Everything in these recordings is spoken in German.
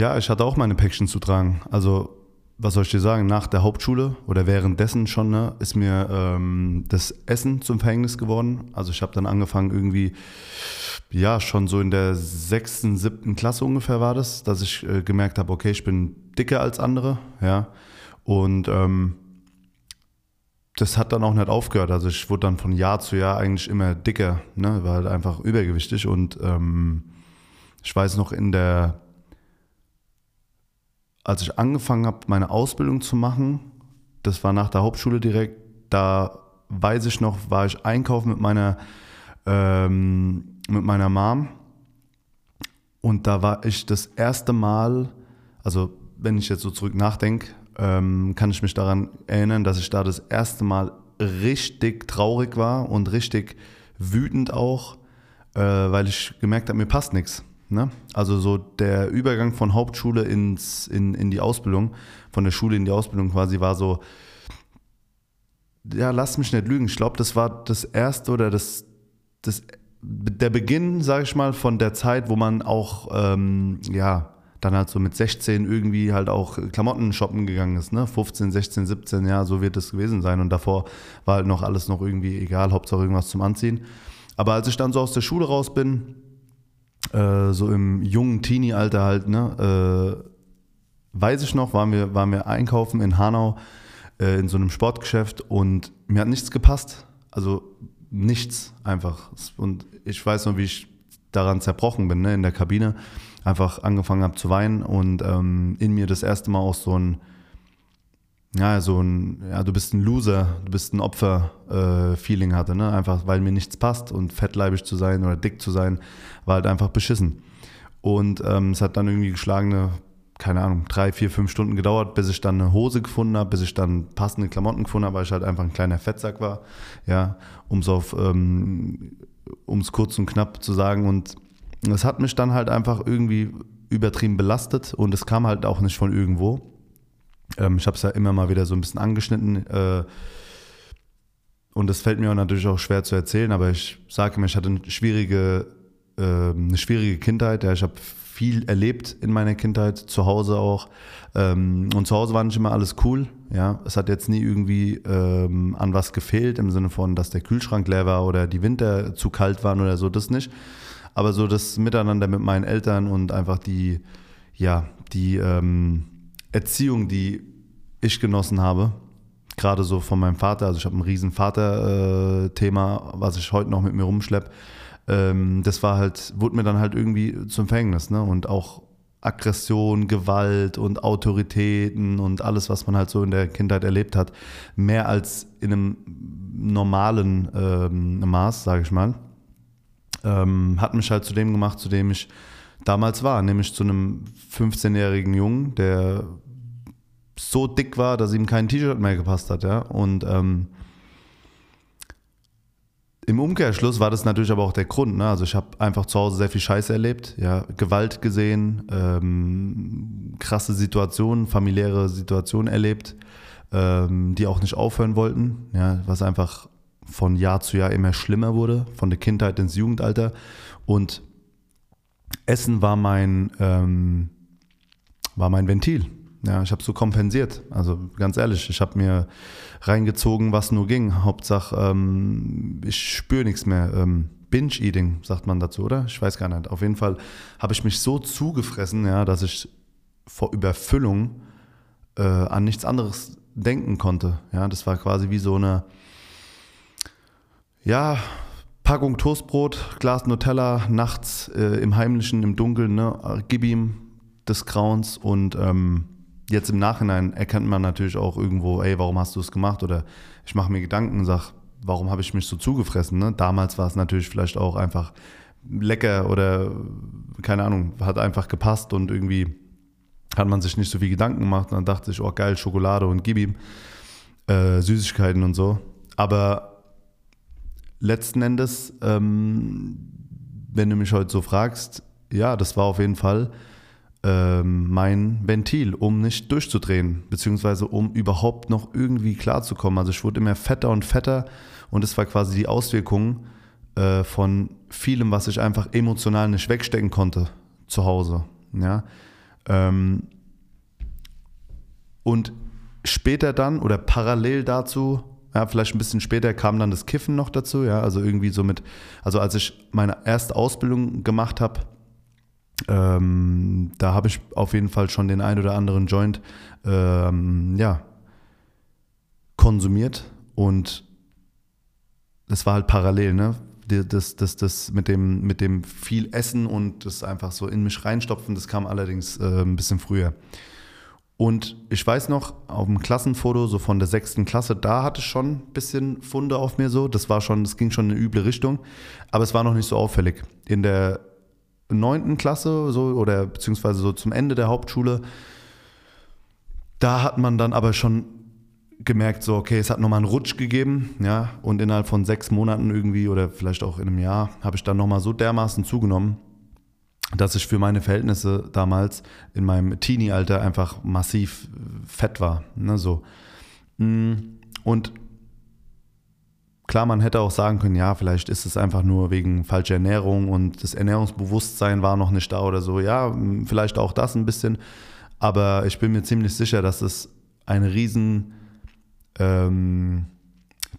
Ja, ich hatte auch meine Päckchen zu tragen. Also, was soll ich dir sagen? Nach der Hauptschule oder währenddessen schon, ne, ist mir ähm, das Essen zum Verhängnis geworden. Also, ich habe dann angefangen, irgendwie, ja, schon so in der sechsten, siebten Klasse ungefähr war das, dass ich äh, gemerkt habe, okay, ich bin dicker als andere, ja. Und ähm, das hat dann auch nicht aufgehört. Also ich wurde dann von Jahr zu Jahr eigentlich immer dicker, ne? war halt einfach übergewichtig und ähm, ich weiß noch in der, als ich angefangen habe, meine Ausbildung zu machen, das war nach der Hauptschule direkt, da weiß ich noch, war ich einkaufen mit meiner, ähm, mit meiner Mom und da war ich das erste Mal, also wenn ich jetzt so zurück nachdenke, ähm, kann ich mich daran erinnern, dass ich da das erste Mal richtig traurig war und richtig wütend auch, äh, weil ich gemerkt habe, mir passt nichts. Ne? Also so der Übergang von Hauptschule ins, in, in die Ausbildung, von der Schule in die Ausbildung quasi war so, ja, lass mich nicht lügen. Ich glaube, das war das erste oder das, das der Beginn, sage ich mal, von der Zeit, wo man auch, ähm, ja, dann halt so mit 16 irgendwie halt auch Klamotten shoppen gegangen ist, ne? 15, 16, 17, ja, so wird es gewesen sein. Und davor war halt noch alles noch irgendwie egal, Hauptsache irgendwas zum Anziehen. Aber als ich dann so aus der Schule raus bin, äh, so im jungen Teenie-Alter halt, ne, äh, weiß ich noch, waren wir, waren wir einkaufen in Hanau äh, in so einem Sportgeschäft und mir hat nichts gepasst. Also nichts einfach. Und ich weiß noch, wie ich daran zerbrochen bin, ne, in der Kabine einfach angefangen habe zu weinen und ähm, in mir das erste Mal auch so ein, ja, so ein, ja, du bist ein Loser, du bist ein Opfer-Feeling äh, hatte, ne? Einfach weil mir nichts passt und fettleibig zu sein oder dick zu sein, war halt einfach beschissen. Und ähm, es hat dann irgendwie geschlagene, keine Ahnung, drei, vier, fünf Stunden gedauert, bis ich dann eine Hose gefunden habe, bis ich dann passende Klamotten gefunden habe, weil ich halt einfach ein kleiner Fettsack war, ja, um es auf, ähm, um es kurz und knapp zu sagen. Und das hat mich dann halt einfach irgendwie übertrieben belastet und es kam halt auch nicht von irgendwo. Ähm, ich habe es ja immer mal wieder so ein bisschen angeschnitten. Äh, und das fällt mir auch natürlich auch schwer zu erzählen, aber ich sage immer, ich hatte eine schwierige, äh, eine schwierige Kindheit. Ja, ich habe viel erlebt in meiner Kindheit, zu Hause auch. Ähm, und zu Hause war nicht immer alles cool. Ja, es hat jetzt nie irgendwie ähm, an was gefehlt, im Sinne von, dass der Kühlschrank leer war oder die Winter zu kalt waren oder so, das nicht. Aber so das Miteinander mit meinen Eltern und einfach die, ja, die ähm, Erziehung, die ich genossen habe, gerade so von meinem Vater, also ich habe ein riesen Vater-Thema, was ich heute noch mit mir rumschleppe, ähm, das war halt, wurde mir dann halt irgendwie zum Verhängnis, ne? Und auch Aggression, Gewalt und Autoritäten und alles, was man halt so in der Kindheit erlebt hat, mehr als in einem normalen ähm, Maß, sage ich mal ähm, hat mich halt zu dem gemacht, zu dem ich damals war, nämlich zu einem 15-jährigen Jungen, der so dick war, dass ihm kein T-Shirt mehr gepasst hat, ja. Und ähm, im Umkehrschluss war das natürlich aber auch der Grund. Ne? Also ich habe einfach zu Hause sehr viel Scheiße erlebt, ja, Gewalt gesehen, ähm, krasse Situationen, familiäre Situationen erlebt, ähm, die auch nicht aufhören wollten, ja, was einfach von Jahr zu Jahr immer schlimmer wurde, von der Kindheit ins Jugendalter. Und Essen war mein, ähm, war mein Ventil. Ja, ich habe so kompensiert. Also ganz ehrlich, ich habe mir reingezogen, was nur ging. Hauptsache, ähm, ich spüre nichts mehr. Ähm, Binge-Eating, sagt man dazu, oder? Ich weiß gar nicht. Auf jeden Fall habe ich mich so zugefressen, ja, dass ich vor Überfüllung äh, an nichts anderes denken konnte. Ja, das war quasi wie so eine ja, Packung Toastbrot, Glas Nutella, nachts äh, im Heimlichen, im Dunkeln, ne? gib ihm des Grauens und ähm, jetzt im Nachhinein erkennt man natürlich auch irgendwo, ey, warum hast du es gemacht? Oder ich mache mir Gedanken sage, warum habe ich mich so zugefressen? Ne? Damals war es natürlich vielleicht auch einfach lecker oder keine Ahnung, hat einfach gepasst und irgendwie hat man sich nicht so viel Gedanken gemacht. Und dann dachte ich, oh geil, Schokolade und gib ihm äh, Süßigkeiten und so. Aber letzten Endes, ähm, wenn du mich heute so fragst, ja, das war auf jeden Fall ähm, mein Ventil, um nicht durchzudrehen, beziehungsweise um überhaupt noch irgendwie klarzukommen. Also ich wurde immer fetter und fetter und es war quasi die Auswirkung äh, von vielem, was ich einfach emotional nicht wegstecken konnte zu Hause. Ja? Ähm, und später dann oder parallel dazu, ja, vielleicht ein bisschen später kam dann das Kiffen noch dazu, ja, also irgendwie so mit, also als ich meine erste Ausbildung gemacht habe, ähm, da habe ich auf jeden Fall schon den ein oder anderen Joint, ähm, ja, konsumiert und das war halt parallel, ne? Das, das, das mit, dem, mit dem viel Essen und das einfach so in mich reinstopfen, das kam allerdings äh, ein bisschen früher. Und ich weiß noch, auf dem Klassenfoto, so von der sechsten Klasse, da hatte ich schon ein bisschen Funde auf mir so. Das war schon, das ging schon in eine üble Richtung. Aber es war noch nicht so auffällig. In der neunten Klasse, so, oder beziehungsweise so zum Ende der Hauptschule, da hat man dann aber schon gemerkt, so, okay, es hat nochmal einen Rutsch gegeben, ja, und innerhalb von sechs Monaten irgendwie oder vielleicht auch in einem Jahr habe ich dann nochmal so dermaßen zugenommen, dass ich für meine Verhältnisse damals in meinem Teenie-Alter einfach massiv fett war. Ne, so. Mm, und klar, man hätte auch sagen können, ja, vielleicht ist es einfach nur wegen falscher Ernährung und das Ernährungsbewusstsein war noch nicht da oder so. Ja, vielleicht auch das ein bisschen. Aber ich bin mir ziemlich sicher, dass es ein riesen ähm,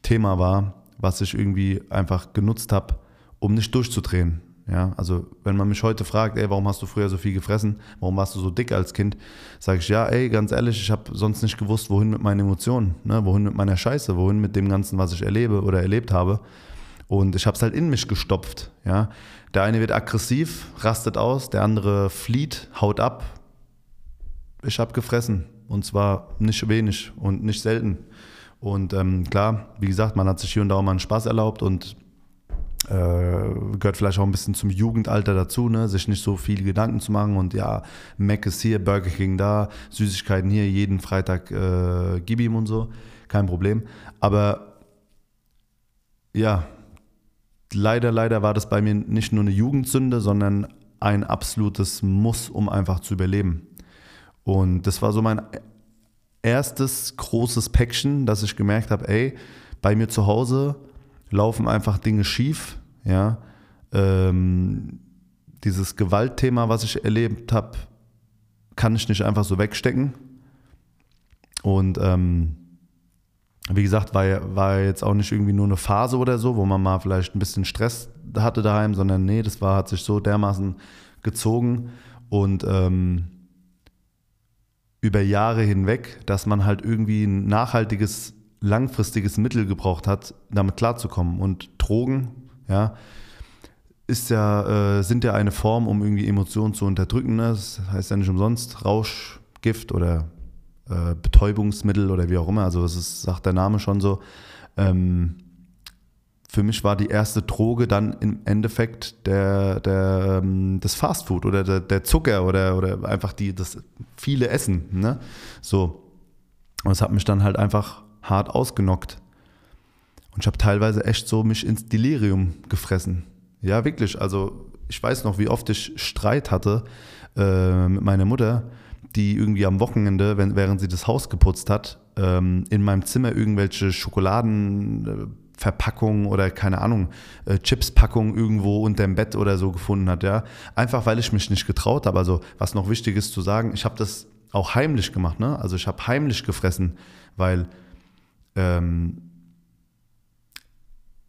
Thema war, was ich irgendwie einfach genutzt habe, um nicht durchzudrehen. Ja, also wenn man mich heute fragt, ey, warum hast du früher so viel gefressen? Warum warst du so dick als Kind? Sage ich, ja, ey, ganz ehrlich, ich habe sonst nicht gewusst, wohin mit meinen Emotionen, ne? wohin mit meiner Scheiße, wohin mit dem Ganzen, was ich erlebe oder erlebt habe. Und ich habe es halt in mich gestopft. Ja? Der eine wird aggressiv, rastet aus, der andere flieht, haut ab. Ich habe gefressen und zwar nicht wenig und nicht selten. Und ähm, klar, wie gesagt, man hat sich hier und da auch mal einen Spaß erlaubt und äh, gehört vielleicht auch ein bisschen zum Jugendalter dazu, ne? sich nicht so viel Gedanken zu machen und ja, Mac ist hier, Burger King da, Süßigkeiten hier, jeden Freitag äh, gib ihm und so, kein Problem. Aber ja, leider, leider war das bei mir nicht nur eine Jugendsünde, sondern ein absolutes Muss, um einfach zu überleben. Und das war so mein erstes großes Päckchen, dass ich gemerkt habe, ey, bei mir zu Hause laufen einfach Dinge schief, ja. Ähm, dieses Gewaltthema, was ich erlebt habe, kann ich nicht einfach so wegstecken. Und ähm, wie gesagt, war, war jetzt auch nicht irgendwie nur eine Phase oder so, wo man mal vielleicht ein bisschen Stress hatte daheim, sondern nee, das war, hat sich so dermaßen gezogen und ähm, über Jahre hinweg, dass man halt irgendwie ein nachhaltiges langfristiges Mittel gebraucht hat, damit klarzukommen. Und Drogen, ja, ist ja, äh, sind ja eine Form, um irgendwie Emotionen zu unterdrücken. Ne? Das heißt ja nicht umsonst Rauschgift oder äh, Betäubungsmittel oder wie auch immer. Also das ist, sagt der Name schon so. Ähm, für mich war die erste Droge dann im Endeffekt der, der, ähm, das Fastfood oder der, der, Zucker oder, oder einfach die, das viele Essen. Ne? So. Und es hat mich dann halt einfach hart ausgenockt. Und ich habe teilweise echt so mich ins Delirium gefressen. Ja, wirklich. Also ich weiß noch, wie oft ich Streit hatte äh, mit meiner Mutter, die irgendwie am Wochenende, wenn, während sie das Haus geputzt hat, ähm, in meinem Zimmer irgendwelche Schokoladenverpackungen oder keine Ahnung, äh, Chipspackungen irgendwo unter dem Bett oder so gefunden hat. Ja, einfach weil ich mich nicht getraut habe. Also was noch wichtig ist zu sagen, ich habe das auch heimlich gemacht. Ne? Also ich habe heimlich gefressen, weil ähm,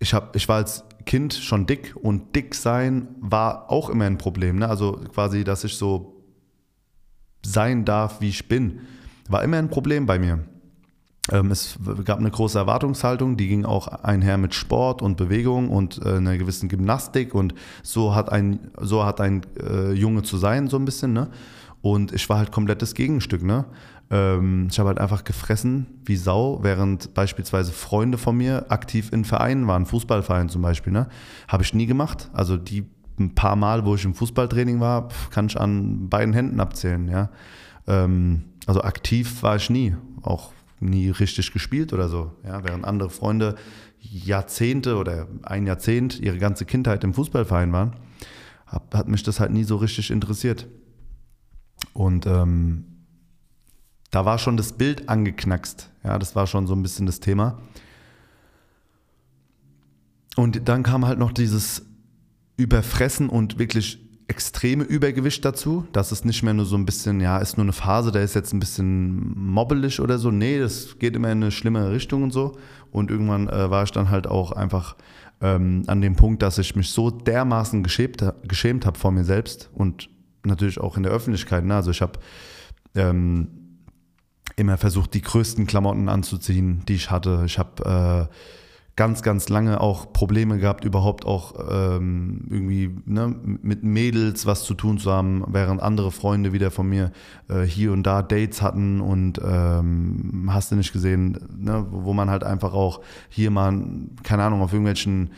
ich, hab, ich war als Kind schon dick und dick sein war auch immer ein Problem. Ne? Also quasi, dass ich so sein darf, wie ich bin, war immer ein Problem bei mir. Ähm, es gab eine große Erwartungshaltung, die ging auch einher mit Sport und Bewegung und äh, einer gewissen Gymnastik und so hat ein, so hat ein äh, Junge zu sein, so ein bisschen. Ne? Und ich war halt komplett das Gegenstück. Ne? Ähm, ich habe halt einfach gefressen wie Sau, während beispielsweise Freunde von mir aktiv in Vereinen waren, Fußballvereinen zum Beispiel. Ne? Habe ich nie gemacht. Also die ein paar Mal, wo ich im Fußballtraining war, kann ich an beiden Händen abzählen. Ja? Ähm, also aktiv war ich nie, auch nie richtig gespielt oder so. Ja? Während andere Freunde Jahrzehnte oder ein Jahrzehnt ihre ganze Kindheit im Fußballverein waren, hat mich das halt nie so richtig interessiert. Und ähm, da war schon das Bild angeknackst. Ja, das war schon so ein bisschen das Thema. Und dann kam halt noch dieses Überfressen und wirklich extreme Übergewicht dazu. Das ist nicht mehr nur so ein bisschen, ja, ist nur eine Phase, der ist jetzt ein bisschen mobbelig oder so. Nee, das geht immer in eine schlimmere Richtung und so. Und irgendwann äh, war ich dann halt auch einfach ähm, an dem Punkt, dass ich mich so dermaßen geschämt, geschämt habe vor mir selbst und natürlich auch in der Öffentlichkeit. Ne? Also ich habe ähm, immer versucht, die größten Klamotten anzuziehen, die ich hatte. Ich habe äh, ganz, ganz lange auch Probleme gehabt, überhaupt auch ähm, irgendwie ne, mit Mädels was zu tun zu haben, während andere Freunde wieder von mir äh, hier und da Dates hatten und ähm, hast du nicht gesehen, ne, wo man halt einfach auch hier mal, keine Ahnung, auf irgendwelchen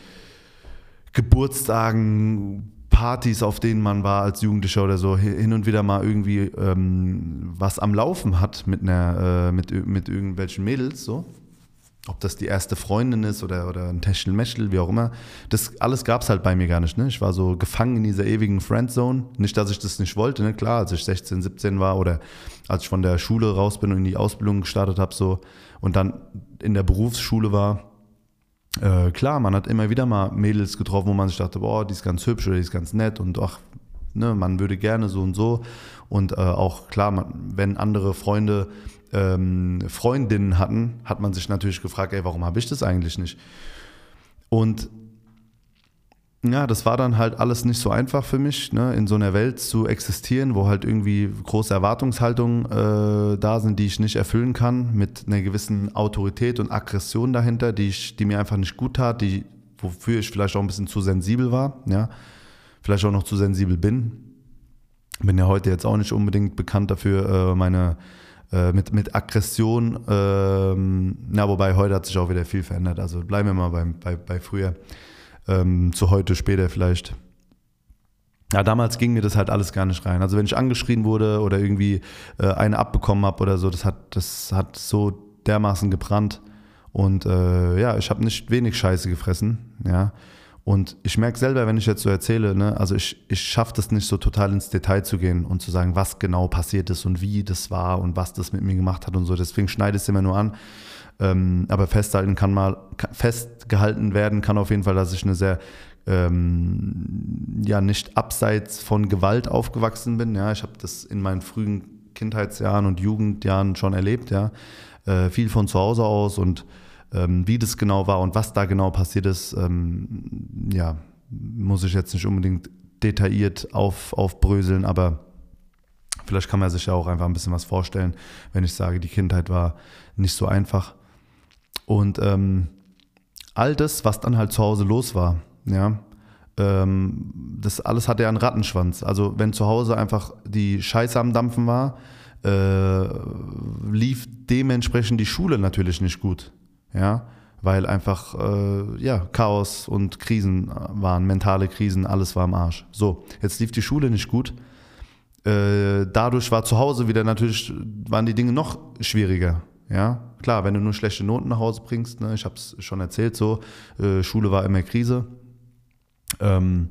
Geburtstagen, Partys, auf denen man war als Jugendlicher oder so, hin und wieder mal irgendwie ähm, was am Laufen hat mit einer, äh, mit, mit irgendwelchen Mädels, so ob das die erste Freundin ist oder, oder ein Techtelmechtel, wie auch immer. Das alles gab es halt bei mir gar nicht. Ne? Ich war so gefangen in dieser ewigen Friendzone. Nicht, dass ich das nicht wollte, ne? klar, als ich 16, 17 war oder als ich von der Schule raus bin und in die Ausbildung gestartet habe so und dann in der Berufsschule war. Äh, klar, man hat immer wieder mal Mädels getroffen, wo man sich dachte, boah, die ist ganz hübsch oder die ist ganz nett und ach, ne, man würde gerne so und so. Und äh, auch klar, man, wenn andere Freunde ähm, Freundinnen hatten, hat man sich natürlich gefragt, ey, warum habe ich das eigentlich nicht? Und ja, das war dann halt alles nicht so einfach für mich, ne, in so einer Welt zu existieren, wo halt irgendwie große Erwartungshaltungen äh, da sind, die ich nicht erfüllen kann, mit einer gewissen Autorität und Aggression dahinter, die, ich, die mir einfach nicht gut tat, die, wofür ich vielleicht auch ein bisschen zu sensibel war, ja, vielleicht auch noch zu sensibel bin. Bin ja heute jetzt auch nicht unbedingt bekannt dafür, äh, meine äh, mit, mit Aggression, ähm, na, wobei heute hat sich auch wieder viel verändert. Also bleiben wir mal beim, bei, bei früher, ähm, zu heute, später vielleicht. Ja, damals ging mir das halt alles gar nicht rein. Also wenn ich angeschrien wurde oder irgendwie äh, eine abbekommen habe oder so, das hat, das hat so dermaßen gebrannt. Und äh, ja, ich habe nicht wenig Scheiße gefressen, ja. Und ich merke selber, wenn ich jetzt so erzähle, ne, also ich, ich schaffe das nicht so total ins Detail zu gehen und zu sagen, was genau passiert ist und wie das war und was das mit mir gemacht hat und so. Deswegen schneide ich es immer nur an. Ähm, aber festhalten kann mal, festgehalten werden kann auf jeden Fall, dass ich eine sehr, ähm, ja, nicht abseits von Gewalt aufgewachsen bin. Ja, ich habe das in meinen frühen Kindheitsjahren und Jugendjahren schon erlebt, ja. Äh, viel von zu Hause aus und ähm, wie das genau war und was da genau passiert ist, ähm, ja, muss ich jetzt nicht unbedingt detailliert auf, aufbröseln, aber vielleicht kann man sich ja auch einfach ein bisschen was vorstellen, wenn ich sage, die Kindheit war nicht so einfach. Und ähm, all das, was dann halt zu Hause los war, ja, ähm, das alles hatte ja einen Rattenschwanz. Also wenn zu Hause einfach die Scheiße am Dampfen war, äh, lief dementsprechend die Schule natürlich nicht gut ja, weil einfach äh, ja, Chaos und Krisen waren, mentale Krisen, alles war am Arsch. So, jetzt lief die Schule nicht gut. Äh, dadurch war zu Hause wieder natürlich, waren die Dinge noch schwieriger. Ja, klar, wenn du nur schlechte Noten nach Hause bringst, ne, ich habe es schon erzählt, so, äh, Schule war immer Krise. Ähm,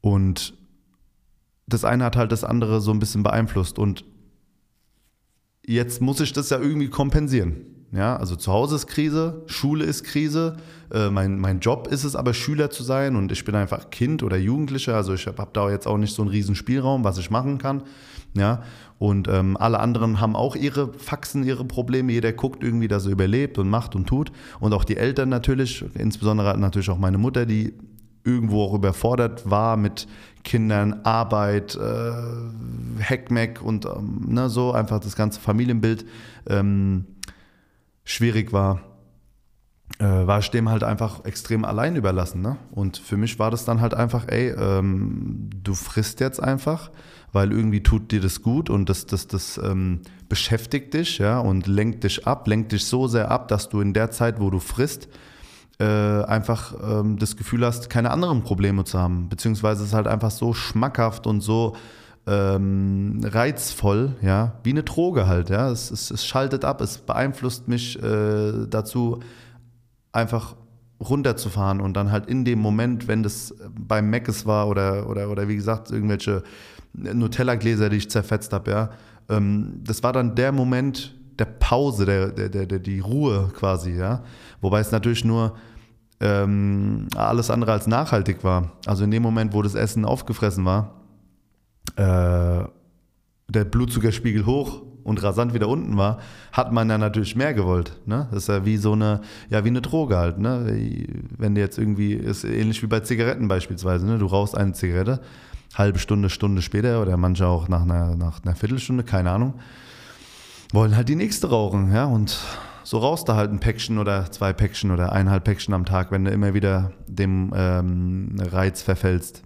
und das eine hat halt das andere so ein bisschen beeinflusst. Und jetzt muss ich das ja irgendwie kompensieren. Ja, also zu Hause ist Krise, Schule ist Krise, äh, mein, mein Job ist es aber Schüler zu sein und ich bin einfach Kind oder Jugendlicher, also ich habe hab da jetzt auch nicht so einen riesen Spielraum, was ich machen kann. Ja, und ähm, alle anderen haben auch ihre Faxen, ihre Probleme, jeder guckt irgendwie, dass er überlebt und macht und tut. Und auch die Eltern natürlich, insbesondere natürlich auch meine Mutter, die irgendwo auch überfordert war mit Kindern, Arbeit, äh, Heckmeck und ähm, ne, so einfach das ganze Familienbild. Ähm, schwierig war, war ich dem halt einfach extrem allein überlassen. Ne? Und für mich war das dann halt einfach, ey, ähm, du frisst jetzt einfach, weil irgendwie tut dir das gut und das, das, das ähm, beschäftigt dich ja, und lenkt dich ab, lenkt dich so sehr ab, dass du in der Zeit, wo du frisst, äh, einfach ähm, das Gefühl hast, keine anderen Probleme zu haben. Beziehungsweise es ist halt einfach so schmackhaft und so ähm, reizvoll, ja, wie eine Droge halt, ja. Es, es, es schaltet ab, es beeinflusst mich äh, dazu, einfach runterzufahren und dann halt in dem Moment, wenn das beim Meckes war oder, oder, oder wie gesagt, irgendwelche Nutella-Gläser, die ich zerfetzt habe, ja, ähm, das war dann der Moment der Pause, der, der, der, der, die Ruhe quasi, ja. Wobei es natürlich nur ähm, alles andere als nachhaltig war. Also in dem Moment, wo das Essen aufgefressen war, äh, der Blutzuckerspiegel hoch und rasant wieder unten war, hat man ja natürlich mehr gewollt. Ne? Das ist ja wie so eine, ja, wie eine Droge halt. Ne? Wenn du jetzt irgendwie, ist ähnlich wie bei Zigaretten beispielsweise, ne? du rauchst eine Zigarette, halbe Stunde, Stunde später oder manche auch nach einer, nach einer Viertelstunde, keine Ahnung, wollen halt die nächste rauchen, ja, und so rauchst du halt ein Päckchen oder zwei Päckchen oder eineinhalb Päckchen am Tag, wenn du immer wieder dem ähm, Reiz verfällst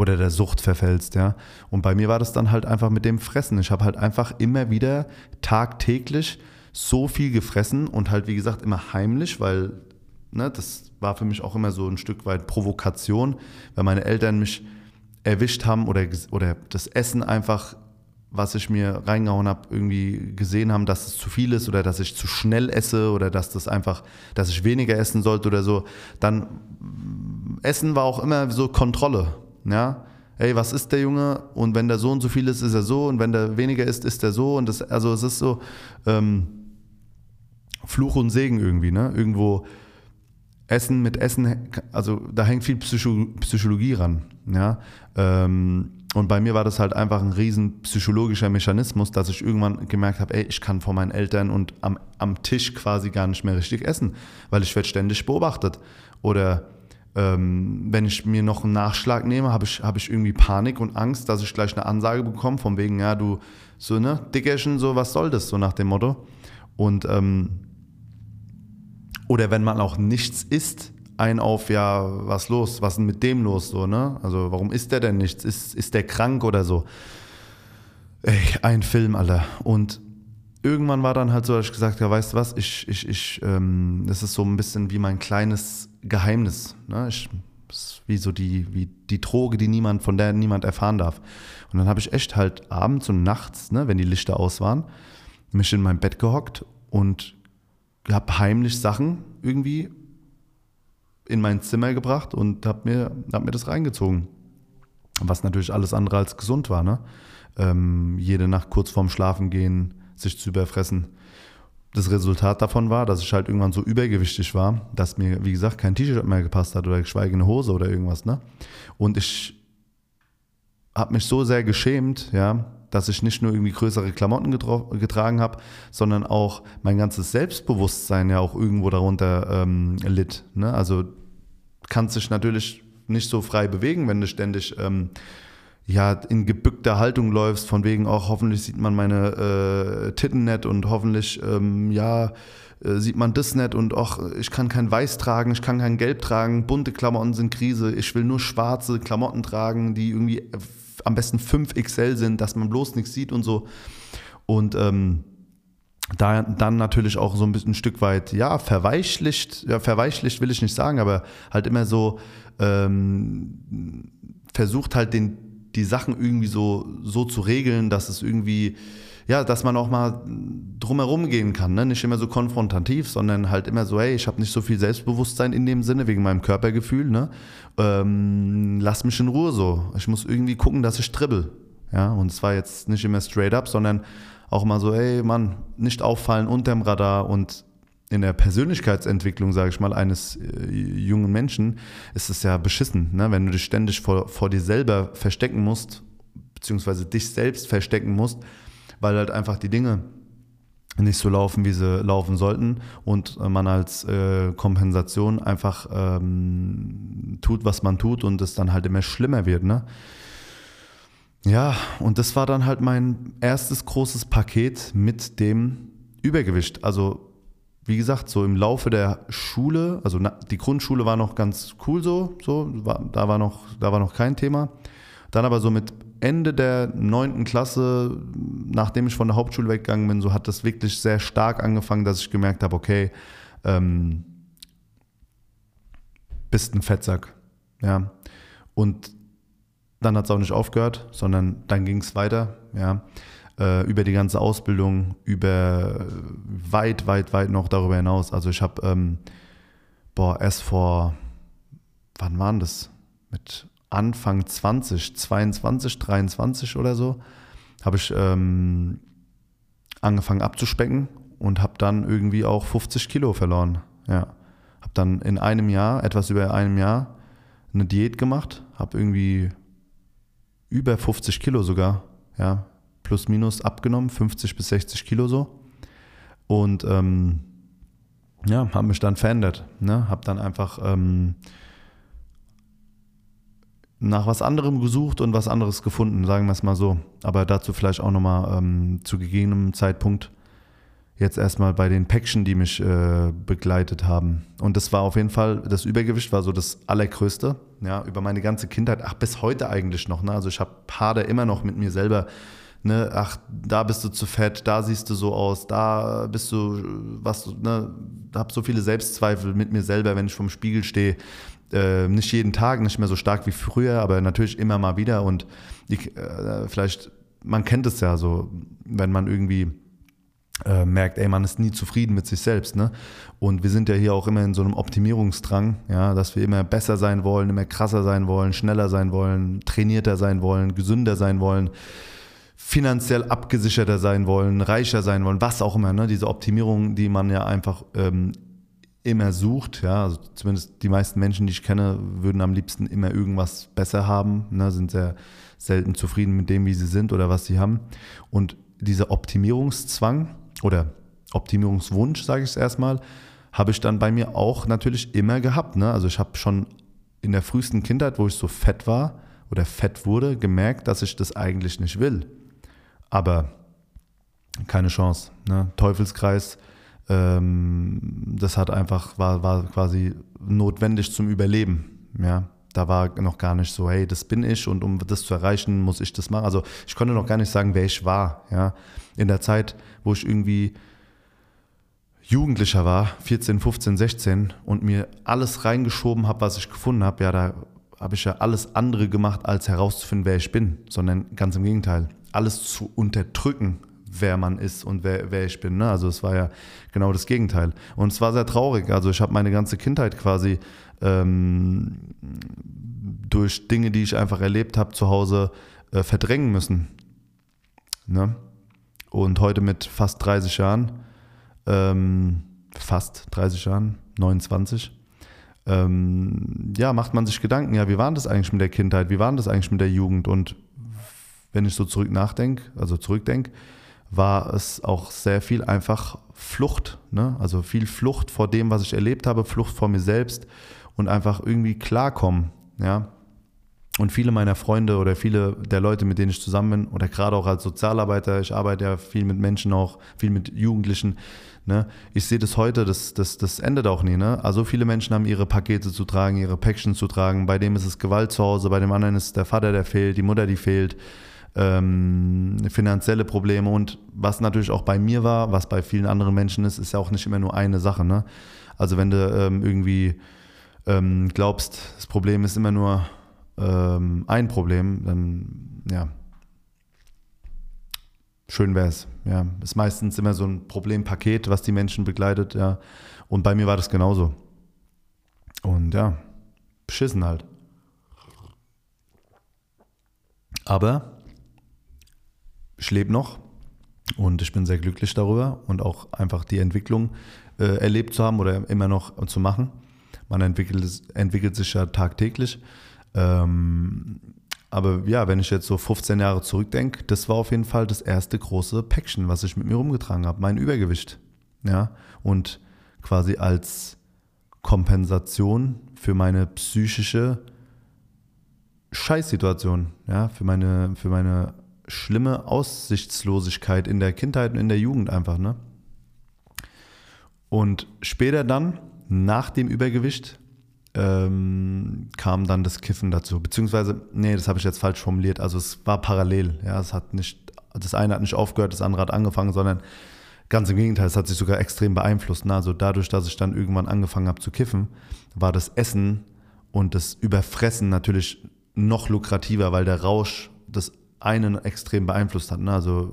oder der Sucht verfällst, ja. Und bei mir war das dann halt einfach mit dem Fressen. Ich habe halt einfach immer wieder tagtäglich so viel gefressen und halt wie gesagt immer heimlich, weil ne, das war für mich auch immer so ein Stück weit Provokation, weil meine Eltern mich erwischt haben oder, oder das Essen einfach, was ich mir reingehauen habe, irgendwie gesehen haben, dass es zu viel ist oder dass ich zu schnell esse oder dass das einfach, dass ich weniger essen sollte oder so, dann Essen war auch immer so Kontrolle. Ja, ey, was ist der Junge? Und wenn der so und so viel ist, ist er so. Und wenn der weniger ist, ist er so. Und das, also es ist so ähm, Fluch und Segen irgendwie, ne? Irgendwo Essen mit Essen, also da hängt viel Psycho Psychologie ran, ja. Ähm, und bei mir war das halt einfach ein riesen psychologischer Mechanismus, dass ich irgendwann gemerkt habe, ey, ich kann vor meinen Eltern und am, am Tisch quasi gar nicht mehr richtig essen, weil ich werde ständig beobachtet. Oder ähm, wenn ich mir noch einen Nachschlag nehme, habe ich, hab ich irgendwie Panik und Angst, dass ich gleich eine Ansage bekomme, von wegen, ja, du, so, ne, Dickerchen, so, was soll das, so nach dem Motto. Und, ähm, oder wenn man auch nichts isst, ein auf, ja, was los, was ist denn mit dem los, so, ne? Also, warum isst der denn nichts? Ist, ist der krank oder so? Ey, ein Film, Alter. Und irgendwann war dann halt so, dass ich gesagt habe, ja, weißt du was, ich, ich, ich, ähm, das ist so ein bisschen wie mein kleines Geheimnis. Ne? Ich, wie so die, wie die Droge, die niemand, von der niemand erfahren darf. Und dann habe ich echt halt abends und nachts, ne, wenn die Lichter aus waren, mich in mein Bett gehockt und habe heimlich Sachen irgendwie in mein Zimmer gebracht und habe mir, hab mir das reingezogen. Was natürlich alles andere als gesund war. Ne? Ähm, jede Nacht kurz vorm Schlafengehen sich zu überfressen. Das Resultat davon war, dass ich halt irgendwann so übergewichtig war, dass mir, wie gesagt, kein T-Shirt mehr gepasst hat oder geschweige eine Hose oder irgendwas. Ne? Und ich habe mich so sehr geschämt, ja, dass ich nicht nur irgendwie größere Klamotten getragen habe, sondern auch mein ganzes Selbstbewusstsein ja auch irgendwo darunter ähm, litt. Ne? Also kannst dich natürlich nicht so frei bewegen, wenn du ständig ähm, ja, in gebückter Haltung läufst, von wegen auch hoffentlich sieht man meine äh, Titten nett und hoffentlich, ähm, ja, äh, sieht man das nett und auch, ich kann kein Weiß tragen, ich kann kein Gelb tragen, bunte Klamotten sind Krise, ich will nur schwarze Klamotten tragen, die irgendwie am besten 5XL sind, dass man bloß nichts sieht und so. Und ähm, da dann natürlich auch so ein bisschen ein Stück weit, ja, verweichlicht, ja, verweichlicht will ich nicht sagen, aber halt immer so ähm, versucht halt den die Sachen irgendwie so, so zu regeln, dass es irgendwie, ja, dass man auch mal drumherum gehen kann. Ne? Nicht immer so konfrontativ, sondern halt immer so, hey, ich habe nicht so viel Selbstbewusstsein in dem Sinne, wegen meinem Körpergefühl. Ne? Ähm, lass mich in Ruhe so. Ich muss irgendwie gucken, dass ich dribbel. Ja, und zwar jetzt nicht immer straight up, sondern auch mal so, ey, Mann, nicht auffallen unterm Radar und in der Persönlichkeitsentwicklung, sage ich mal, eines äh, jungen Menschen ist es ja beschissen, ne? wenn du dich ständig vor, vor dir selber verstecken musst, beziehungsweise dich selbst verstecken musst, weil halt einfach die Dinge nicht so laufen, wie sie laufen sollten und man als äh, Kompensation einfach ähm, tut, was man tut und es dann halt immer schlimmer wird. Ne? Ja, und das war dann halt mein erstes großes Paket mit dem Übergewicht. Also wie gesagt, so im Laufe der Schule, also die Grundschule war noch ganz cool so, so war, da, war noch, da war noch kein Thema. Dann aber so mit Ende der neunten Klasse, nachdem ich von der Hauptschule weggegangen bin, so hat das wirklich sehr stark angefangen, dass ich gemerkt habe, okay, ähm, bist ein Fettsack. Ja. Und dann hat es auch nicht aufgehört, sondern dann ging es weiter. Ja äh, über die ganze Ausbildung, über weit, weit, weit noch darüber hinaus. Also ich habe, ähm, boah, erst vor, wann waren das? Mit Anfang 20, 22, 23 oder so, habe ich ähm, angefangen abzuspecken und habe dann irgendwie auch 50 Kilo verloren. Ja. Habe dann in einem Jahr, etwas über einem Jahr, eine Diät gemacht, habe irgendwie über 50 Kilo sogar, ja, plus minus abgenommen, 50 bis 60 Kilo so. Und ähm, ja, habe mich dann verändert. Ne? Habe dann einfach ähm, nach was anderem gesucht und was anderes gefunden, sagen wir es mal so. Aber dazu vielleicht auch nochmal ähm, zu gegebenem Zeitpunkt jetzt erstmal bei den Päckchen, die mich äh, begleitet haben. Und das war auf jeden Fall, das Übergewicht war so das Allergrößte. Ja, über meine ganze Kindheit, ach, bis heute eigentlich noch. Ne? Also ich habe Hader immer noch mit mir selber. Ne? Ach, da bist du zu fett, da siehst du so aus, da bist du, was, ne? Hab so viele Selbstzweifel mit mir selber, wenn ich vom Spiegel stehe. Äh, nicht jeden Tag, nicht mehr so stark wie früher, aber natürlich immer mal wieder. Und ich, äh, vielleicht, man kennt es ja so, wenn man irgendwie äh, merkt, ey, man ist nie zufrieden mit sich selbst. Ne? Und wir sind ja hier auch immer in so einem Optimierungsdrang, ja, dass wir immer besser sein wollen, immer krasser sein wollen, schneller sein wollen, trainierter sein wollen, gesünder sein wollen, finanziell abgesicherter sein wollen, reicher sein wollen, was auch immer. Ne? Diese Optimierung, die man ja einfach ähm, immer sucht, ja, also zumindest die meisten Menschen, die ich kenne, würden am liebsten immer irgendwas besser haben, ne? sind sehr selten zufrieden mit dem, wie sie sind oder was sie haben. Und dieser Optimierungszwang, oder Optimierungswunsch, sage ich es erstmal, habe ich dann bei mir auch natürlich immer gehabt. Ne? Also ich habe schon in der frühesten Kindheit, wo ich so fett war oder fett wurde, gemerkt, dass ich das eigentlich nicht will. Aber keine Chance. Ne? Teufelskreis, ähm, das hat einfach, war, war quasi notwendig zum Überleben. Ja? Da war noch gar nicht so, hey, das bin ich und um das zu erreichen, muss ich das machen. Also ich konnte noch gar nicht sagen, wer ich war. Ja? In der Zeit, wo ich irgendwie Jugendlicher war, 14, 15, 16 und mir alles reingeschoben habe, was ich gefunden habe, ja, da habe ich ja alles andere gemacht, als herauszufinden, wer ich bin, sondern ganz im Gegenteil, alles zu unterdrücken, wer man ist und wer, wer ich bin. Ne? Also es war ja genau das Gegenteil. Und es war sehr traurig. Also ich habe meine ganze Kindheit quasi ähm, durch Dinge, die ich einfach erlebt habe zu Hause, äh, verdrängen müssen. Ne? Und heute mit fast 30 Jahren, ähm, fast 30 Jahren, 29, ähm, ja, macht man sich Gedanken, ja, wie war das eigentlich mit der Kindheit, wie war das eigentlich mit der Jugend? Und wenn ich so zurück nachdenke, also zurückdenke, war es auch sehr viel einfach Flucht, ne? also viel Flucht vor dem, was ich erlebt habe, Flucht vor mir selbst und einfach irgendwie klarkommen, ja. Und viele meiner Freunde oder viele der Leute, mit denen ich zusammen bin, oder gerade auch als Sozialarbeiter, ich arbeite ja viel mit Menschen auch, viel mit Jugendlichen, ne? ich sehe das heute, das, das, das endet auch nie. Ne? Also viele Menschen haben ihre Pakete zu tragen, ihre Päckchen zu tragen, bei dem ist es Gewalt zu Hause, bei dem anderen ist der Vater, der fehlt, die Mutter, die fehlt, ähm, finanzielle Probleme und was natürlich auch bei mir war, was bei vielen anderen Menschen ist, ist ja auch nicht immer nur eine Sache. Ne? Also wenn du ähm, irgendwie ähm, glaubst, das Problem ist immer nur ähm, ein Problem, dann ja, schön wäre es. Ja, ist meistens immer so ein Problempaket, was die Menschen begleitet. Ja, und bei mir war das genauso. Und ja, beschissen halt. Aber ich lebe noch und ich bin sehr glücklich darüber und auch einfach die Entwicklung äh, erlebt zu haben oder immer noch zu machen. Man entwickelt, entwickelt sich ja tagtäglich. Ähm, aber ja, wenn ich jetzt so 15 Jahre zurückdenke, das war auf jeden Fall das erste große Päckchen, was ich mit mir rumgetragen habe, mein Übergewicht. Ja, und quasi als Kompensation für meine psychische Scheißsituation, ja, für meine, für meine schlimme Aussichtslosigkeit in der Kindheit und in der Jugend einfach, ne? Und später dann nach dem Übergewicht ähm, kam dann das Kiffen dazu. Beziehungsweise, nee, das habe ich jetzt falsch formuliert. Also es war parallel. Ja, es hat nicht, das eine hat nicht aufgehört, das andere hat angefangen, sondern ganz im Gegenteil, es hat sich sogar extrem beeinflusst. Ne? Also dadurch, dass ich dann irgendwann angefangen habe zu kiffen, war das Essen und das Überfressen natürlich noch lukrativer, weil der Rausch das einen extrem beeinflusst hat. Ne? Also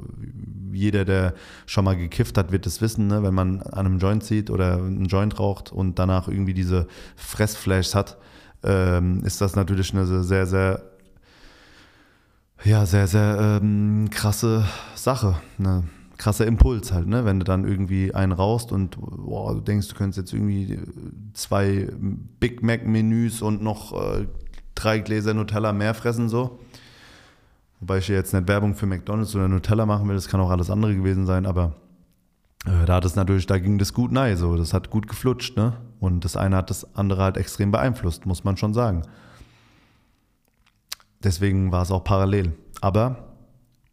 jeder, der schon mal gekifft hat, wird es wissen, ne? wenn man an einem Joint zieht oder einen Joint raucht und danach irgendwie diese Fressflashs hat, ähm, ist das natürlich eine sehr, sehr, ja, sehr, sehr ähm, krasse Sache. Ne? krasser Impuls halt, ne? Wenn du dann irgendwie einen raust und boah, du denkst, du könntest jetzt irgendwie zwei Big Mac-Menüs und noch äh, drei Gläser Nutella mehr fressen, so. Wobei ich jetzt nicht Werbung für McDonalds oder Nutella machen will, das kann auch alles andere gewesen sein, aber äh, da hat es natürlich, da ging das gut nein, so. Das hat gut geflutscht, ne? Und das eine hat das andere halt extrem beeinflusst, muss man schon sagen. Deswegen war es auch parallel. Aber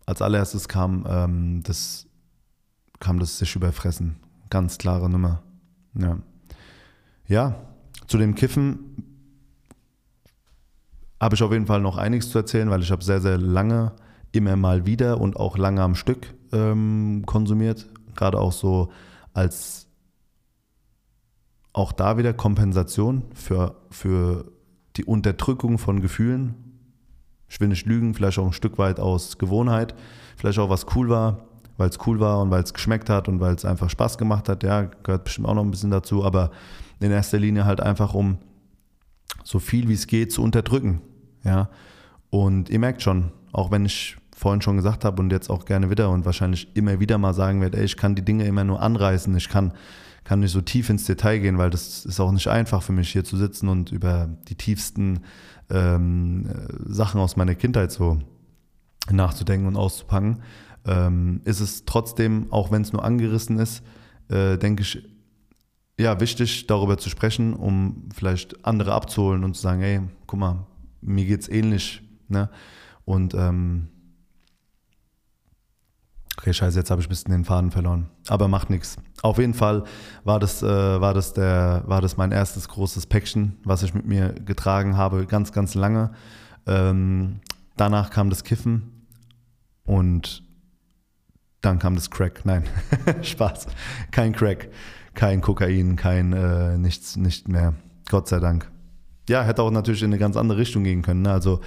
als allererstes kam ähm, das kam das sich überfressen. Ganz klare Nummer. Ja. ja, zu dem Kiffen habe ich auf jeden Fall noch einiges zu erzählen, weil ich habe sehr, sehr lange immer mal wieder und auch lange am Stück ähm, konsumiert. Gerade auch so als auch da wieder Kompensation für, für die Unterdrückung von Gefühlen. Ich will nicht lügen, vielleicht auch ein Stück weit aus Gewohnheit, vielleicht auch was cool war weil es cool war und weil es geschmeckt hat und weil es einfach Spaß gemacht hat. Ja, gehört bestimmt auch noch ein bisschen dazu, aber in erster Linie halt einfach, um so viel wie es geht zu unterdrücken. Ja, und ihr merkt schon, auch wenn ich vorhin schon gesagt habe und jetzt auch gerne wieder und wahrscheinlich immer wieder mal sagen werde, ey, ich kann die Dinge immer nur anreißen, ich kann, kann nicht so tief ins Detail gehen, weil das ist auch nicht einfach für mich hier zu sitzen und über die tiefsten ähm, Sachen aus meiner Kindheit so nachzudenken und auszupacken. Ähm, ist es trotzdem, auch wenn es nur angerissen ist, äh, denke ich, ja, wichtig, darüber zu sprechen, um vielleicht andere abzuholen und zu sagen, hey, guck mal, mir geht's ähnlich. Ne? Und ähm, okay, scheiße, jetzt habe ich ein bisschen den Faden verloren. Aber macht nichts. Auf jeden Fall war das, äh, war, das der, war das mein erstes großes Päckchen, was ich mit mir getragen habe, ganz, ganz lange. Ähm, danach kam das Kiffen und dann kam das Crack. Nein, Spaß. Kein Crack, kein Kokain, kein äh, nichts, nicht mehr. Gott sei Dank. Ja, hätte auch natürlich in eine ganz andere Richtung gehen können. Ne? Also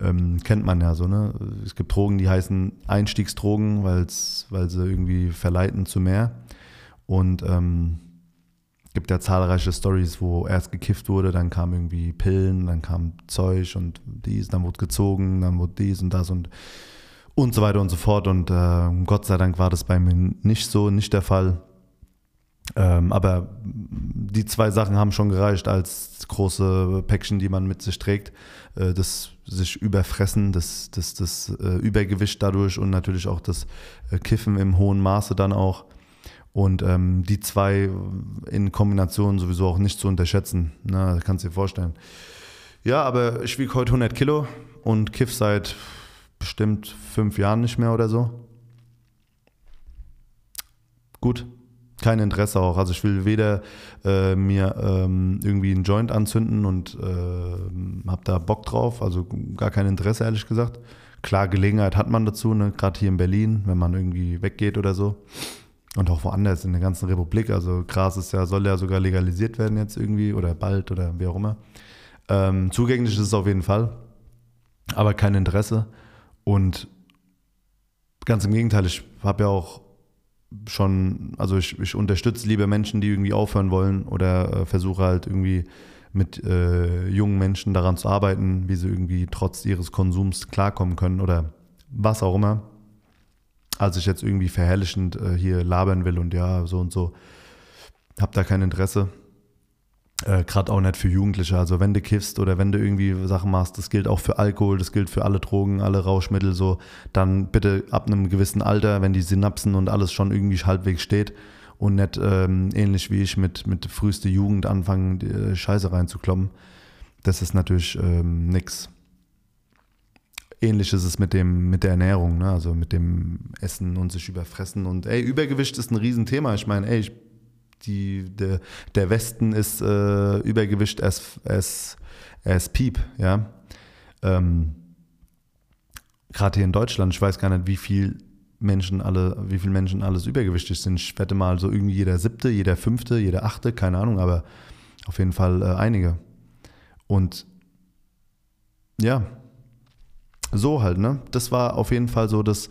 ähm, kennt man ja so. Ne? Es gibt Drogen, die heißen Einstiegsdrogen, weil's, weil sie irgendwie verleiten zu mehr. Und ähm, gibt ja zahlreiche Stories, wo erst gekifft wurde, dann kam irgendwie Pillen, dann kam Zeug und dies, dann wurde gezogen, dann wurde dies und das und und so weiter und so fort. Und äh, Gott sei Dank war das bei mir nicht so, nicht der Fall. Ähm, aber die zwei Sachen haben schon gereicht als große Päckchen, die man mit sich trägt. Äh, das sich überfressen, das, das, das äh, Übergewicht dadurch und natürlich auch das äh, Kiffen im hohen Maße dann auch. Und ähm, die zwei in Kombination sowieso auch nicht zu unterschätzen. Na, ne? kannst du dir vorstellen. Ja, aber ich wiege heute 100 Kilo und kiff seit bestimmt fünf Jahren nicht mehr oder so. Gut, kein Interesse auch. Also ich will weder äh, mir ähm, irgendwie einen Joint anzünden und äh, habe da Bock drauf, also gar kein Interesse ehrlich gesagt. Klar, Gelegenheit hat man dazu, ne? gerade hier in Berlin, wenn man irgendwie weggeht oder so. Und auch woanders in der ganzen Republik. Also Gras ist ja, soll ja sogar legalisiert werden jetzt irgendwie oder bald oder wie auch immer. Ähm, zugänglich ist es auf jeden Fall, aber kein Interesse. Und ganz im Gegenteil, ich habe ja auch schon, also ich, ich unterstütze lieber Menschen, die irgendwie aufhören wollen oder äh, versuche halt irgendwie mit äh, jungen Menschen daran zu arbeiten, wie sie irgendwie trotz ihres Konsums klarkommen können oder was auch immer. Als ich jetzt irgendwie verherrlichend äh, hier labern will und ja, so und so, habe da kein Interesse. Äh, Gerade auch nicht für Jugendliche. Also wenn du kiffst oder wenn du irgendwie Sachen machst, das gilt auch für Alkohol, das gilt für alle Drogen, alle Rauschmittel so, dann bitte ab einem gewissen Alter, wenn die Synapsen und alles schon irgendwie halbwegs steht und nicht ähm, ähnlich wie ich mit, mit frühester Jugend anfangen, die äh, Scheiße reinzukloppen. Das ist natürlich ähm, nix. Ähnlich ist es mit, dem, mit der Ernährung, ne? also mit dem Essen und sich überfressen. Und ey, Übergewicht ist ein Riesenthema. Ich meine, ey, ich die, der, der Westen ist äh, Übergewicht as, as, as Piep, ja. Ähm, Gerade hier in Deutschland, ich weiß gar nicht, wie viel Menschen alle, wie viele Menschen alles übergewichtig sind. Ich wette mal so irgendwie jeder siebte, jeder fünfte, jeder achte, keine Ahnung, aber auf jeden Fall äh, einige. Und ja, so halt, ne? Das war auf jeden Fall so das,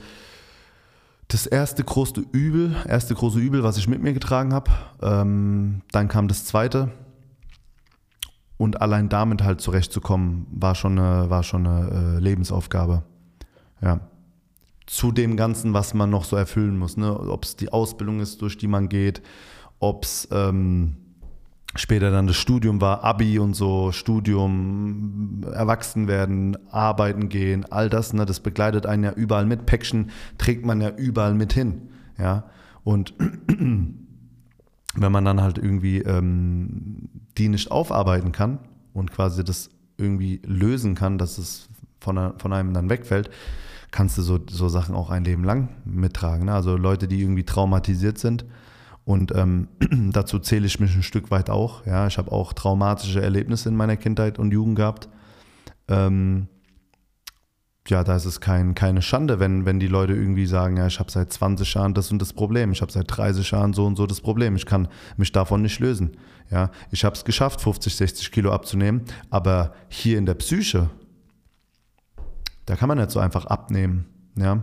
das erste große Übel, erste große Übel, was ich mit mir getragen habe. Ähm, dann kam das zweite. Und allein damit halt zurechtzukommen, war schon eine, war schon eine äh, Lebensaufgabe. Ja. zu dem Ganzen, was man noch so erfüllen muss. Ne? Ob es die Ausbildung ist, durch die man geht, ob es ähm, später dann das Studium war, Abi und so, Studium, erwachsen werden, arbeiten gehen, all das, ne, das begleitet einen ja überall mit. Päckchen trägt man ja überall mit hin. Ja? Und wenn man dann halt irgendwie ähm, die nicht aufarbeiten kann und quasi das irgendwie lösen kann, dass es von, von einem dann wegfällt, kannst du so, so Sachen auch ein Leben lang mittragen. Ne? Also Leute, die irgendwie traumatisiert sind. Und ähm, dazu zähle ich mich ein Stück weit auch. Ja, ich habe auch traumatische Erlebnisse in meiner Kindheit und Jugend gehabt. Ähm, ja, da ist es kein, keine Schande, wenn, wenn die Leute irgendwie sagen, ja, ich habe seit 20 Jahren das und das Problem, ich habe seit 30 Jahren so und so das Problem, ich kann mich davon nicht lösen. Ja, ich habe es geschafft, 50, 60 Kilo abzunehmen, aber hier in der Psyche, da kann man nicht so einfach abnehmen. Ja?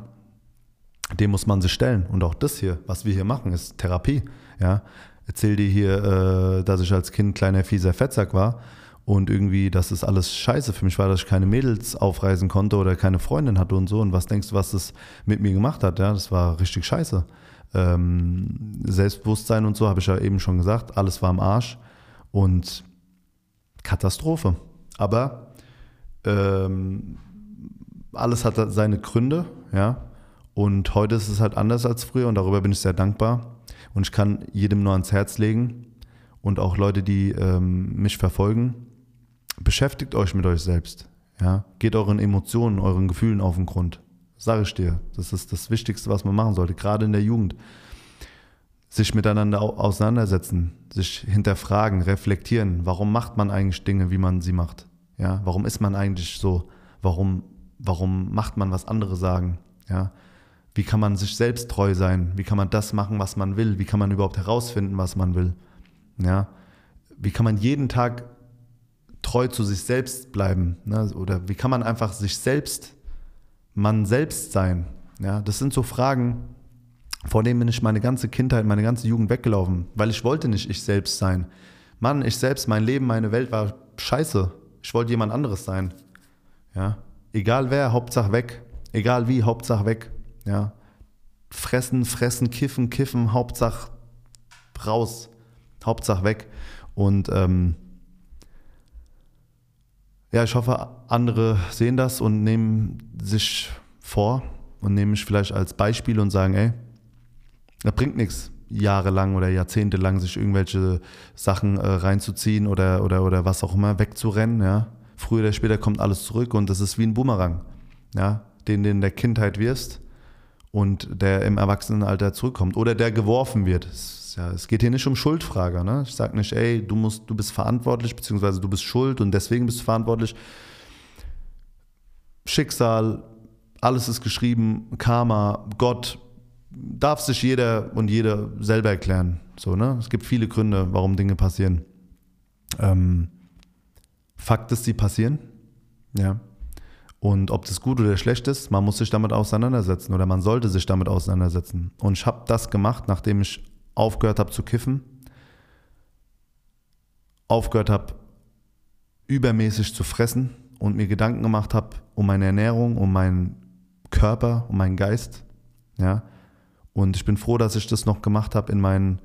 Dem muss man sich stellen. Und auch das hier, was wir hier machen, ist Therapie. Ja? Erzähl dir hier, äh, dass ich als Kind kleiner fieser Fettsack war und irgendwie, dass es alles scheiße für mich war, dass ich keine Mädels aufreisen konnte oder keine Freundin hatte und so. Und was denkst du, was das mit mir gemacht hat? Ja, das war richtig scheiße. Ähm, Selbstbewusstsein und so, habe ich ja eben schon gesagt, alles war am Arsch und Katastrophe. Aber ähm, alles hat seine Gründe, ja. Und heute ist es halt anders als früher und darüber bin ich sehr dankbar. Und ich kann jedem nur ans Herz legen und auch Leute, die ähm, mich verfolgen, beschäftigt euch mit euch selbst. Ja? Geht euren Emotionen, euren Gefühlen auf den Grund. Sage ich dir. Das ist das Wichtigste, was man machen sollte, gerade in der Jugend. Sich miteinander auseinandersetzen, sich hinterfragen, reflektieren. Warum macht man eigentlich Dinge, wie man sie macht? Ja? Warum ist man eigentlich so? Warum warum macht man, was andere sagen? Ja? Wie kann man sich selbst treu sein? Wie kann man das machen, was man will? Wie kann man überhaupt herausfinden, was man will? Ja? Wie kann man jeden Tag treu zu sich selbst bleiben? Ne? Oder wie kann man einfach sich selbst, man selbst sein? Ja? Das sind so Fragen, vor denen bin ich meine ganze Kindheit, meine ganze Jugend weggelaufen, weil ich wollte nicht ich selbst sein. Mann, ich selbst, mein Leben, meine Welt war scheiße. Ich wollte jemand anderes sein. Ja. Egal wer, Hauptsache weg. Egal wie, Hauptsache weg. Ja. Fressen, fressen, kiffen, kiffen, Hauptsache raus. Hauptsache weg. Und ähm, ja, ich hoffe, andere sehen das und nehmen sich vor und nehmen mich vielleicht als Beispiel und sagen, ey, das bringt nichts, jahrelang oder jahrzehntelang sich irgendwelche Sachen äh, reinzuziehen oder, oder, oder was auch immer wegzurennen, ja. Früher oder später kommt alles zurück und das ist wie ein Boomerang, ja, den du in der Kindheit wirst und der im Erwachsenenalter zurückkommt oder der geworfen wird. Es, ja, es geht hier nicht um Schuldfrage. Ne? Ich sage nicht, ey, du, musst, du bist verantwortlich, beziehungsweise du bist schuld und deswegen bist du verantwortlich. Schicksal, alles ist geschrieben, Karma, Gott, darf sich jeder und jede selber erklären. So, ne? Es gibt viele Gründe, warum Dinge passieren. Ähm, Fakt ist, sie passieren. Ja. Und ob das gut oder schlecht ist, man muss sich damit auseinandersetzen oder man sollte sich damit auseinandersetzen. Und ich habe das gemacht, nachdem ich aufgehört habe zu kiffen, aufgehört habe, übermäßig zu fressen und mir Gedanken gemacht habe um meine Ernährung, um meinen Körper, um meinen Geist. Ja. Und ich bin froh, dass ich das noch gemacht habe in meinen,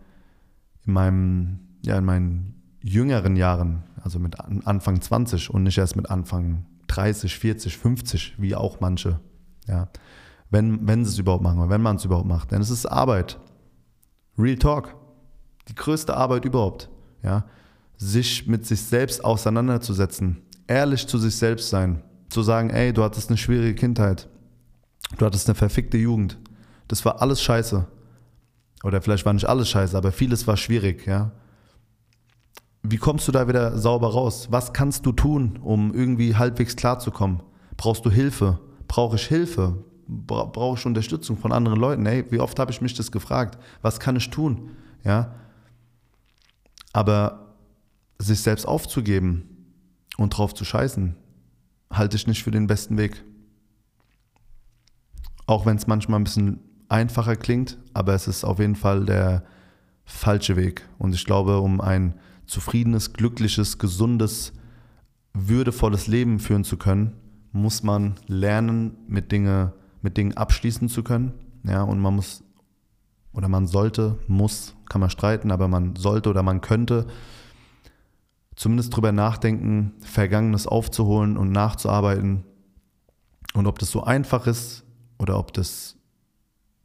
in meinem, ja, in meinen jüngeren Jahren, also mit Anfang 20 und nicht erst mit Anfang 30, 40, 50, wie auch manche. Ja. Wenn, wenn sie es überhaupt machen, wenn man es überhaupt macht. Denn es ist Arbeit. Real Talk. Die größte Arbeit überhaupt. Ja. Sich mit sich selbst auseinanderzusetzen. Ehrlich zu sich selbst sein. Zu sagen, ey, du hattest eine schwierige Kindheit. Du hattest eine verfickte Jugend. Das war alles scheiße. Oder vielleicht war nicht alles scheiße, aber vieles war schwierig, ja. Wie kommst du da wieder sauber raus? Was kannst du tun, um irgendwie halbwegs klarzukommen? Brauchst du Hilfe? Brauche ich Hilfe? Brauche ich Unterstützung von anderen Leuten? Hey, wie oft habe ich mich das gefragt? Was kann ich tun? Ja. Aber sich selbst aufzugeben und drauf zu scheißen, halte ich nicht für den besten Weg. Auch wenn es manchmal ein bisschen einfacher klingt, aber es ist auf jeden Fall der falsche Weg. Und ich glaube, um ein zufriedenes, glückliches, gesundes, würdevolles Leben führen zu können, muss man lernen, mit Dingen mit Dingen abschließen zu können. Ja, und man muss oder man sollte, muss, kann man streiten, aber man sollte oder man könnte zumindest drüber nachdenken, Vergangenes aufzuholen und nachzuarbeiten. Und ob das so einfach ist oder ob das,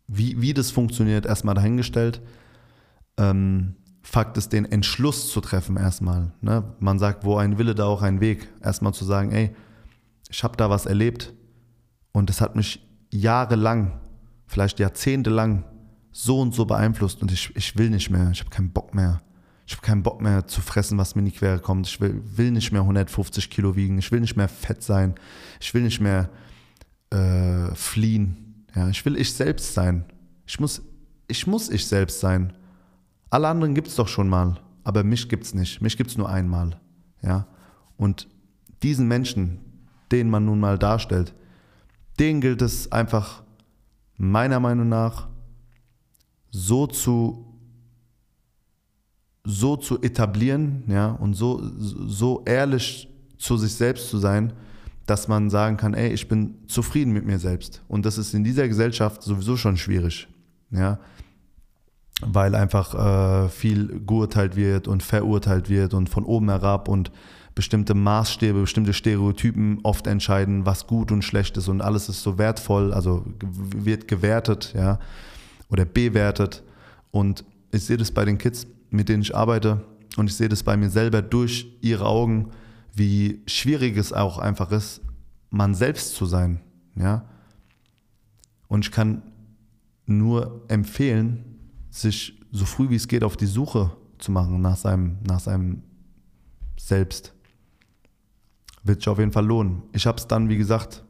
wie, wie das funktioniert, erstmal dahingestellt. Ähm, Fakt ist, den Entschluss zu treffen erstmal. Ne? Man sagt, wo ein Wille, da auch ein Weg. Erstmal zu sagen, ey, ich habe da was erlebt und es hat mich jahrelang, vielleicht jahrzehntelang so und so beeinflusst und ich, ich will nicht mehr, ich habe keinen Bock mehr. Ich habe keinen Bock mehr zu fressen, was mir in die Quere kommt. Ich will, will nicht mehr 150 Kilo wiegen. Ich will nicht mehr fett sein. Ich will nicht mehr äh, fliehen. Ja, ich will ich selbst sein. Ich muss, ich muss ich selbst sein. Alle anderen gibt es doch schon mal, aber mich gibt es nicht. Mich gibt es nur einmal. Ja? Und diesen Menschen, den man nun mal darstellt, den gilt es einfach meiner Meinung nach so zu so zu etablieren, ja, und so, so ehrlich zu sich selbst zu sein, dass man sagen kann, ey, ich bin zufrieden mit mir selbst. Und das ist in dieser Gesellschaft sowieso schon schwierig, ja, weil einfach äh, viel geurteilt wird und verurteilt wird und von oben herab und bestimmte Maßstäbe, bestimmte Stereotypen oft entscheiden, was gut und schlecht ist und alles ist so wertvoll, also wird gewertet, ja oder bewertet. Und ich sehe das bei den Kids, mit denen ich arbeite und ich sehe das bei mir selber durch ihre Augen, wie schwierig es auch einfach ist, man selbst zu sein. Ja? Und ich kann nur empfehlen, sich so früh wie es geht auf die Suche zu machen nach seinem, nach seinem Selbst. Wird sich auf jeden Fall lohnen. Ich habe es dann, wie gesagt,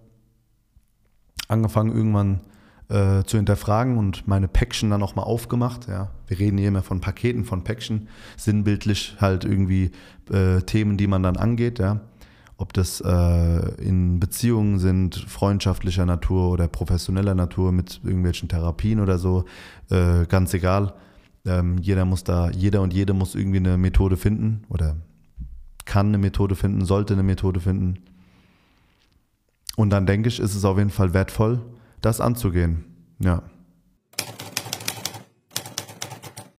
angefangen irgendwann äh, zu hinterfragen und meine Päckchen dann auch mal aufgemacht. Ja. Wir reden hier immer von Paketen, von Päckchen, sinnbildlich halt irgendwie äh, Themen, die man dann angeht. Ja. Ob das äh, in Beziehungen sind, freundschaftlicher Natur oder professioneller Natur mit irgendwelchen Therapien oder so, äh, ganz egal. Ähm, jeder muss da, jeder und jede muss irgendwie eine Methode finden oder kann eine Methode finden, sollte eine Methode finden. Und dann denke ich, ist es auf jeden Fall wertvoll, das anzugehen. Ja.